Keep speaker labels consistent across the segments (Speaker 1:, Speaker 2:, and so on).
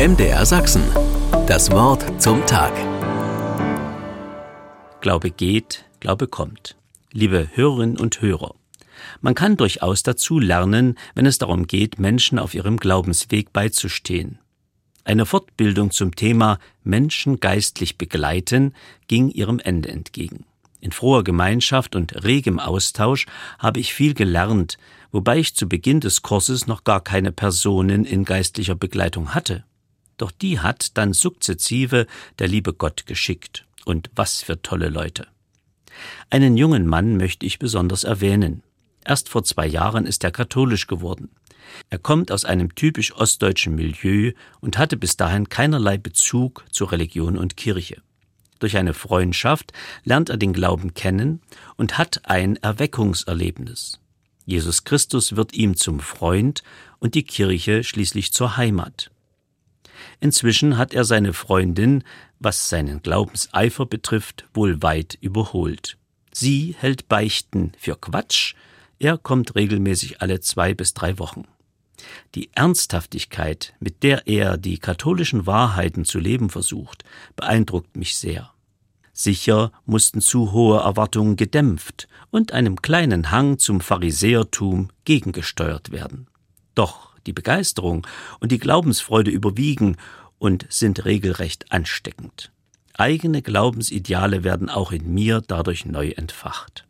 Speaker 1: MDR Sachsen. Das Wort zum Tag.
Speaker 2: Glaube geht, Glaube kommt. Liebe Hörerinnen und Hörer, man kann durchaus dazu lernen, wenn es darum geht, Menschen auf ihrem Glaubensweg beizustehen. Eine Fortbildung zum Thema Menschen geistlich begleiten ging ihrem Ende entgegen. In froher Gemeinschaft und regem Austausch habe ich viel gelernt, wobei ich zu Beginn des Kurses noch gar keine Personen in geistlicher Begleitung hatte. Doch die hat dann sukzessive der liebe Gott geschickt. Und was für tolle Leute. Einen jungen Mann möchte ich besonders erwähnen. Erst vor zwei Jahren ist er katholisch geworden. Er kommt aus einem typisch ostdeutschen Milieu und hatte bis dahin keinerlei Bezug zu Religion und Kirche. Durch eine Freundschaft lernt er den Glauben kennen und hat ein Erweckungserlebnis. Jesus Christus wird ihm zum Freund und die Kirche schließlich zur Heimat. Inzwischen hat er seine Freundin, was seinen Glaubenseifer betrifft, wohl weit überholt. Sie hält Beichten für Quatsch, er kommt regelmäßig alle zwei bis drei Wochen. Die Ernsthaftigkeit, mit der er die katholischen Wahrheiten zu leben versucht, beeindruckt mich sehr. Sicher mussten zu hohe Erwartungen gedämpft und einem kleinen Hang zum Pharisäertum gegengesteuert werden. Doch die Begeisterung und die Glaubensfreude überwiegen und sind regelrecht ansteckend. Eigene Glaubensideale werden auch in mir dadurch neu entfacht.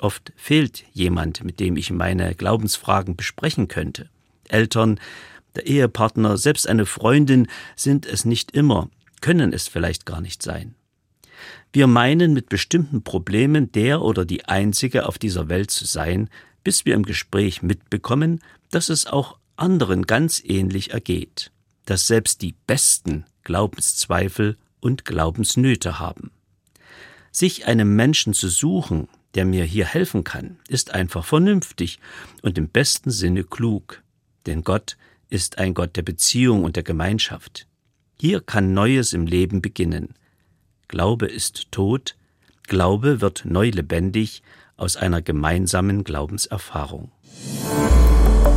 Speaker 2: Oft fehlt jemand, mit dem ich meine Glaubensfragen besprechen könnte. Eltern, der Ehepartner, selbst eine Freundin sind es nicht immer, können es vielleicht gar nicht sein. Wir meinen mit bestimmten Problemen der oder die Einzige auf dieser Welt zu sein, bis wir im Gespräch mitbekommen, dass es auch anderen ganz ähnlich ergeht, dass selbst die Besten Glaubenszweifel und Glaubensnöte haben. Sich einem Menschen zu suchen, der mir hier helfen kann, ist einfach vernünftig und im besten Sinne klug. Denn Gott ist ein Gott der Beziehung und der Gemeinschaft. Hier kann Neues im Leben beginnen. Glaube ist tot, Glaube wird neu lebendig aus einer gemeinsamen Glaubenserfahrung.